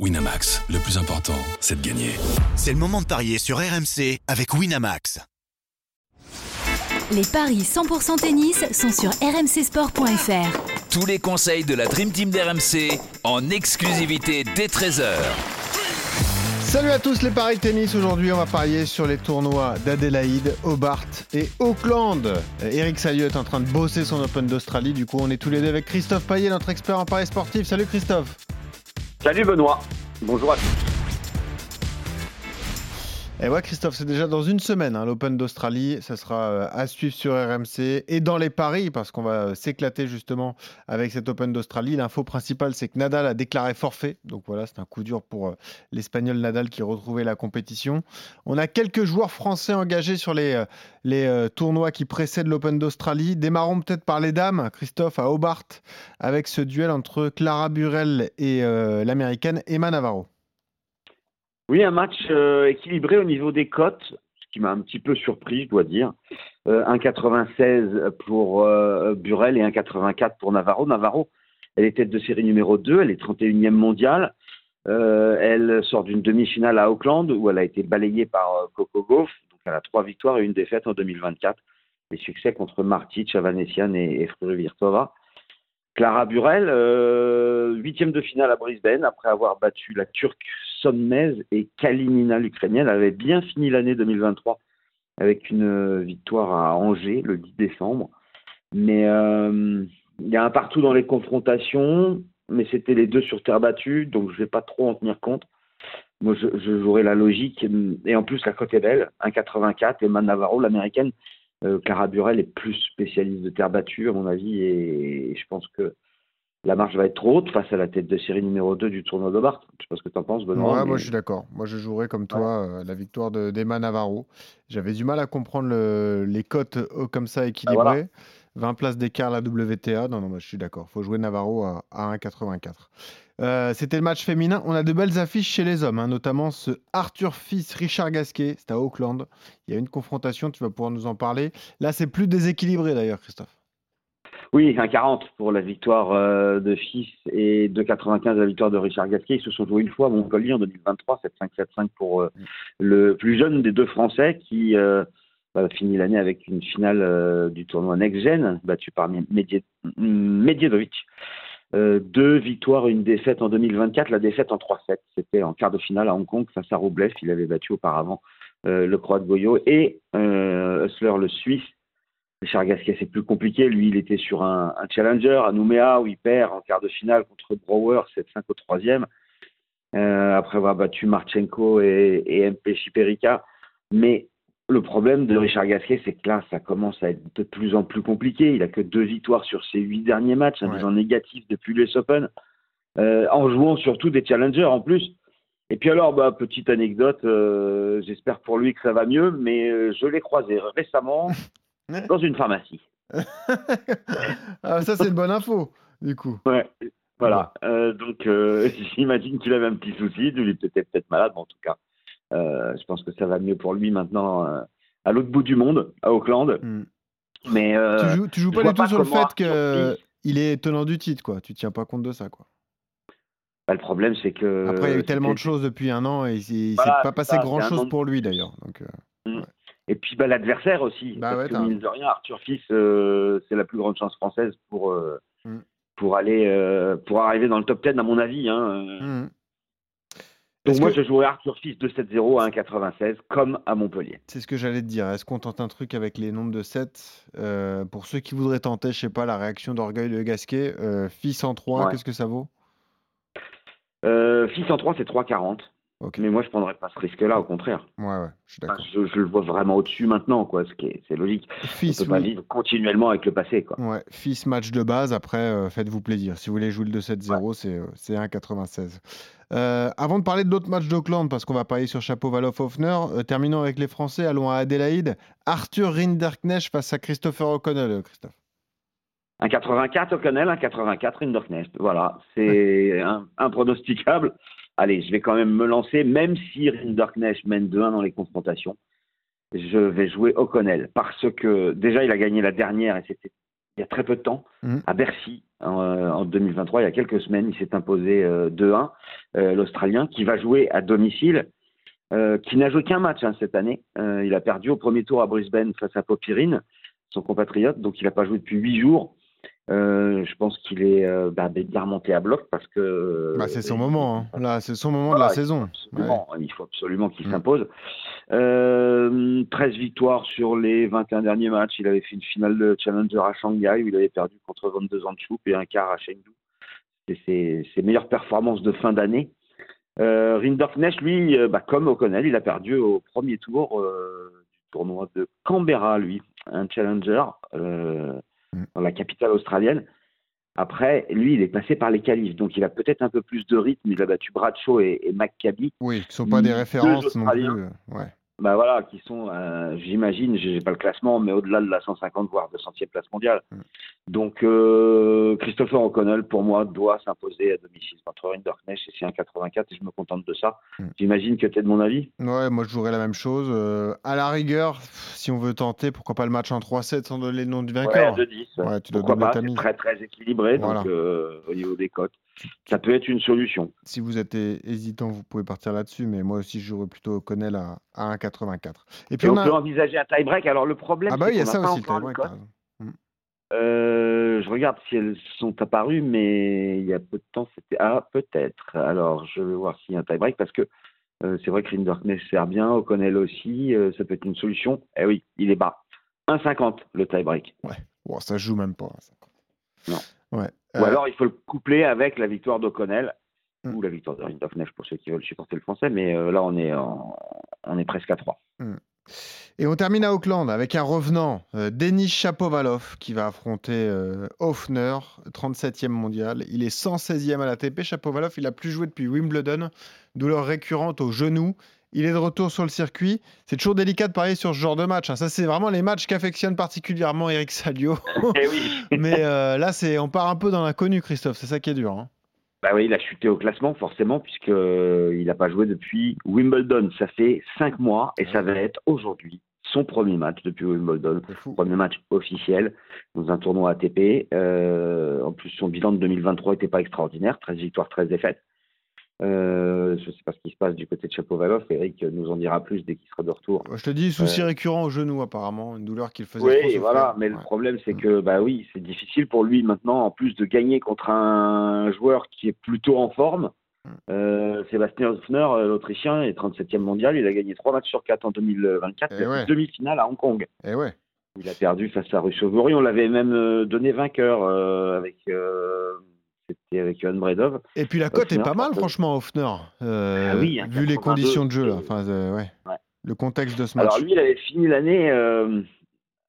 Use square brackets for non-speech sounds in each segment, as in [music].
Winamax, le plus important, c'est de gagner. C'est le moment de parier sur RMC avec Winamax. Les paris 100% tennis sont sur rmcsport.fr. Tous les conseils de la Dream Team d'RMC en exclusivité dès 13h. Salut à tous les paris tennis. Aujourd'hui, on va parier sur les tournois d'Adélaïde, Hobart et Auckland. Eric Salieu est en train de bosser son Open d'Australie. Du coup, on est tous les deux avec Christophe Payet, notre expert en paris sportif. Salut Christophe. Salut Benoît, bonjour à tous. Et ouais, Christophe, c'est déjà dans une semaine, hein, l'Open d'Australie. Ça sera euh, à suivre sur RMC et dans les paris, parce qu'on va s'éclater justement avec cet Open d'Australie. L'info principale, c'est que Nadal a déclaré forfait. Donc voilà, c'est un coup dur pour euh, l'Espagnol Nadal qui retrouvait la compétition. On a quelques joueurs français engagés sur les, euh, les tournois qui précèdent l'Open d'Australie. Démarrons peut-être par les dames. Christophe à Hobart avec ce duel entre Clara Burel et l'américaine Emma Navarro. Oui, un match euh, équilibré au niveau des cotes, ce qui m'a un petit peu surpris, je dois dire. Euh, 1,96 pour euh, Burel et 1,84 pour Navarro. Navarro, elle est tête de série numéro 2, elle est 31e mondiale. Euh, elle sort d'une demi-finale à Auckland où elle a été balayée par Coco Gauff. Donc elle a trois victoires et une défaite en 2024. Les succès contre Martic, Avanesian et, et Virtova. Clara Burel, huitième de finale à Brisbane après avoir battu la Turque Sonnez et Kalinina, l'Ukrainienne, avait bien fini l'année 2023 avec une euh, victoire à Angers le 10 décembre. Mais euh, il y a un partout dans les confrontations, mais c'était les deux sur terre battue, donc je ne vais pas trop en tenir compte. Moi, je, jouerai la logique. Et en plus, la cote est belle, 1,84. Et Navarro, l'américaine, euh, Burel est plus spécialiste de terre battue, à mon avis, et je pense que la marge va être trop haute face à la tête de série numéro 2 du tournoi de Bart. Je sais pas ce que tu en penses, Benoît. Ouais, moi je suis d'accord. Moi je jouerais comme toi euh, la victoire d'Emma Navarro. J'avais du mal à comprendre les cotes euh, comme ça équilibrées. 20 places d'écart la WTA. Non, non, moi je suis d'accord. Il faut jouer Navarro à, 1,84. Euh, c'était le match féminin. On a de belles affiches chez les hommes, hein, notamment ce Arthur Fils Richard Gasquet. C'est à Auckland. Il y a une confrontation, tu vas pouvoir nous en parler. Là, c'est plus déséquilibré d'ailleurs, Christophe. Oui, 1,40 pour la victoire euh, de Fils et 2,95 la victoire de Richard Gasquet. Ils se sont joués une fois à Montpellier en 2023, 7-5-7-5 pour euh, le plus jeune des deux Français qui euh, bah, finit l'année avec une finale du tournoi Next Gen, battu par Medjedovic. deux victoires, une défaite en 2024, la défaite en 3-7. C'était en quart de finale à Hong Kong face à Roublev. Il avait battu auparavant le Croate Goyo et Hussler, le Suisse, Richard Gasquet, c'est plus compliqué. Lui, il était sur un, challenger à Nouméa où il perd en quart de finale contre Brouwer, 7-5 au troisième, euh, après avoir battu Marchenko et, MP Chiperica. Mais le problème de Richard Gasquet, c'est que là, ça commence à être de plus en plus compliqué. Il a que deux victoires sur ses huit derniers matchs, un bilan négatif depuis l'US Open, euh, en jouant surtout des challengers en plus. Et puis alors, bah, petite anecdote, euh, j'espère pour lui que ça va mieux, mais je l'ai croisé récemment [laughs] dans une pharmacie. [laughs] ah, ça, c'est une bonne info, du coup. Ouais, voilà. Euh, donc, euh, [laughs] j'imagine qu'il avait un petit souci. Il était peut-être malade, mais en tout cas, euh, je pense que ça va mieux pour lui maintenant à l'autre bout du monde, à Auckland. Hmm. Mais tu joues, tu joues pas du tout sur le fait qu'il est tenant du titre, quoi. Tu tiens pas compte de ça, quoi. Bah, le problème, c'est que. Après, il y a eu tellement de choses depuis un an et il ne s'est pas passé grand-chose pour lui, d'ailleurs. Donc, hmm. Et puis bah, l'adversaire aussi. Bah parce que mine de rien, Arthur Fils, euh, c'est la plus grande chance française pour, euh, mm. pour, aller, euh, pour arriver dans le top 10, à mon avis. Hein. Mm. Donc moi, je jouerais Arthur Fils de 7-0 à 1,96 comme à Montpellier. C'est ce que j'allais te dire. Est-ce qu'on tente un truc avec les nombres de 7 Pour ceux qui voudraient tenter, je sais pas, la réaction d'orgueil de Gasquet, Fils en 3, qu'est-ce que ça vaut? Fils en 3, c'est 3,40. Mais moi, je ne prendrais pas ce risque-là, au contraire. Ouais, ouais, je suis d'accord. je, le vois vraiment au-dessus maintenant, quoi, ce qui est, c'est logique. Fils, On peut pas vivre continuellement avec le passé, quoi. Ouais, fils match de base, après, euh, faites-vous plaisir. Si vous voulez jouer le 2-7-0, c'est, euh, c'est 1,96. Euh, avant de parler de d'autres matchs d'Auckland, parce qu'on va parler sur Chapeau Valoff Hoffner, terminons avec les Français, allons à Adélaïde. Arthur Rinderknecht face à Christopher O'Connell, Christophe. Un 84 O'Connell, un 84 Rinderknecht. Voilà, c'est un, impronosticable allez, je vais quand même me lancer, même si Rinderknecht mène 2-1 dans les confrontations, je vais jouer O'Connell parce que déjà il a gagné la dernière et c'était il y a très peu de temps, Mhm. à Bercy, en, euh, en 2023, il y a quelques semaines, il s'est imposé euh, 2-1, euh, l'Australien, qui va jouer à domicile, euh, qui n'a joué qu'un match hein, cette année. Euh, il a perdu au premier tour à Brisbane face à Popirine, son compatriote, donc il n'a pas joué depuis huit jours. Euh, je pense qu'il est euh, bah, bien remonté à bloc parce que. Bah, c'est son euh, moment. hein. Là, c'est son moment de la saison. Absolument, il faut absolument qu'il Mm. s'impose. Euh, 13 victoires sur les 21 derniers matchs. Il avait fait une finale de Challenger à Shanghai où il avait perdu contre 22 ans de et un quart à Chengdu. C'est ses, ses meilleures performances de fin d'année. Euh, Rinderknecht, lui, euh, bah, comme O'Connell, il a perdu au premier tour euh, du tournoi de Canberra, lui, un Challenger euh. Dans la capitale australienne. Après, lui, il est passé par les qualifs, donc il a peut-être un peu plus de rythme. Il a battu Bradshaw et, et McCabe. Oui, qui ne sont pas des références non plus. Euh, Ouais. Bah voilà, qui sont, euh, j'imagine, j'ai pas le classement, mais au-delà de la 150 voire 200e place mondiale. Mm. Donc euh, Christopher O'Connell, pour moi, doit s'imposer à domicile contre Rinderknecht et c'est un 84 et je me contente de ça. Mm. J'imagine que tu es de mon avis? Ouais, moi je jouerais la même chose. Euh, à la rigueur, si on veut tenter, pourquoi pas le match en 3-7 sans donner le nom du Ouais, vainqueur 2-10. Ouais, tu dois Pourquoi pas, c'est très très équilibré Voilà. donc euh, au niveau des cotes. Ça peut être une solution. Si vous êtes hé- hésitant, vous pouvez partir là-dessus, mais moi aussi je jouerais plutôt O'Connell à, à 1,84. Et puis Et on on a. peut envisager un tie-break. Alors le problème, Ah bah oui, il y a ça aussi, le tie-break. raison. Euh, je regarde si elles sont apparues, mais il y a peu de temps, c'était. Ah, peut-être. Alors, je vais voir s'il y a un tie-break parce que euh, c'est vrai que Rinderknecht sert bien, O'Connell aussi, euh, ça peut être une solution. Eh oui, il est bas. 1,50 le tie-break. Bon, ça se joue même pas. ça. Non. Ouais. Ou Euh, alors, il faut le coupler avec la victoire d'O'Connell Mm. ou la victoire de Rinderknecht pour ceux qui veulent supporter le français, mais euh, là, on est, en- on est presque à 3. Et on termine à Auckland avec un revenant, euh, Denis Chapovalov, qui va affronter Hoffner, 37e mondial. Il est 116e à l'ATP. Chapovalov, il a plus joué depuis Wimbledon, douleur récurrente au genou. Il est de retour sur le circuit. C'est toujours délicat de parier sur ce genre de match. hein. Ça, c'est vraiment les matchs qu'affectionne particulièrement Eric Salio. [laughs] Eh oui [laughs] Mais euh, là, c'est on part un peu dans l'inconnu, Christophe. C'est ça qui est dur. hein. Bah oui, il a chuté au classement forcément puisque euh, il n'a pas joué depuis Wimbledon. Ça fait cinq mois et ça va être aujourd'hui son premier match depuis Wimbledon, premier match officiel dans un tournoi ATP. Euh, en plus, son bilan de 2023 n'était pas extraordinaire, 13 victoires, 13 défaites. Euh, je ne sais pas ce qui se passe du côté de Chapovalov. Eric nous en dira plus dès qu'il sera de retour. Je te dis, souci récurrent au genou, apparemment. Une douleur qu'il faisait Oui, voilà, mais le problème c'est Mm. que bah oui, c'est difficile pour lui maintenant, en plus de gagner contre un joueur qui est plutôt en forme. Mm. Euh, Sébastien Hoffner, euh, l'Autrichien, est 37e mondial. Il a gagné 3 matchs sur 4 en 2024. Eh ouais. demi-finale à Hong Kong. Et ouais. Il a perdu face à Rushovori. On l'avait même euh, donné vainqueur euh, avec, euh, c'était avec Johan Bredov. Et puis la cote est pas mal, franchement, Hoffner. euh, Ah oui, un vu les 82, conditions de jeu, là. Enfin, euh, ouais. Ouais. Le contexte de ce match. Alors lui, il avait fini l'année euh,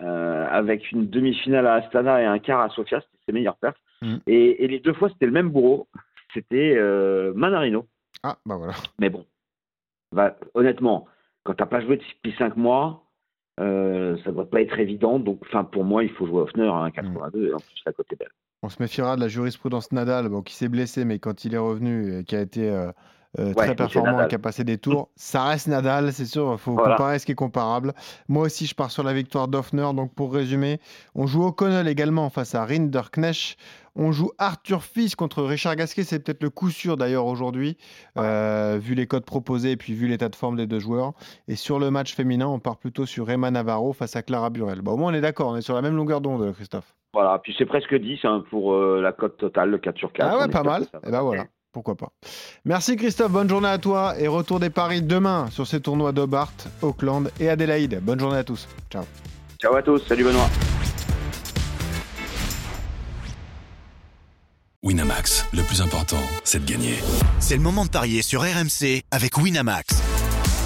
euh, avec une demi-finale à Astana et un quart à Sofia, c'était ses meilleures pertes. Mm. Et, et les deux fois, c'était le même bourreau. C'était euh, Manarino. Ah, bah voilà. Mais bon, bah, honnêtement, quand t'as pas joué depuis 5 mois, euh, ça doit pas être évident. Donc, pour moi, il faut jouer Hoffner à 1,82 et en plus, la cote est belle. On se méfiera de la jurisprudence Nadal, bon, qui s'est blessé, mais quand il est revenu et qui a été euh, euh, très performant et qui a passé des tours, ça reste Nadal, c'est sûr. Il faut Voilà. comparer ce qui est comparable. Moi aussi, je pars sur la victoire d'Hoffner. Donc, pour résumer, on joue O'Connell également face à Rinderknecht. On joue Arthur Fils contre Richard Gasquet. C'est peut-être le coup sûr d'ailleurs aujourd'hui, euh, vu les codes proposés et puis vu l'état de forme des deux joueurs. Et sur le match féminin, on part plutôt sur Emma Navarro face à Clara Burel. Bon, au moins, on est d'accord, on est sur la même longueur d'onde, Christophe. Voilà, puis c'est presque 10 hein, pour euh, la cote totale, le 4 sur 4. Ah ouais, pas mal. Et ben voilà, pourquoi pas. Merci Christophe, bonne journée à toi et retour des paris demain sur ces tournois d'Hobart, Auckland et Adélaïde. Bonne journée à tous. Ciao. Ciao à tous, salut Benoît. Winamax, le plus important, c'est de gagner. C'est le moment de parier sur RMC avec Winamax.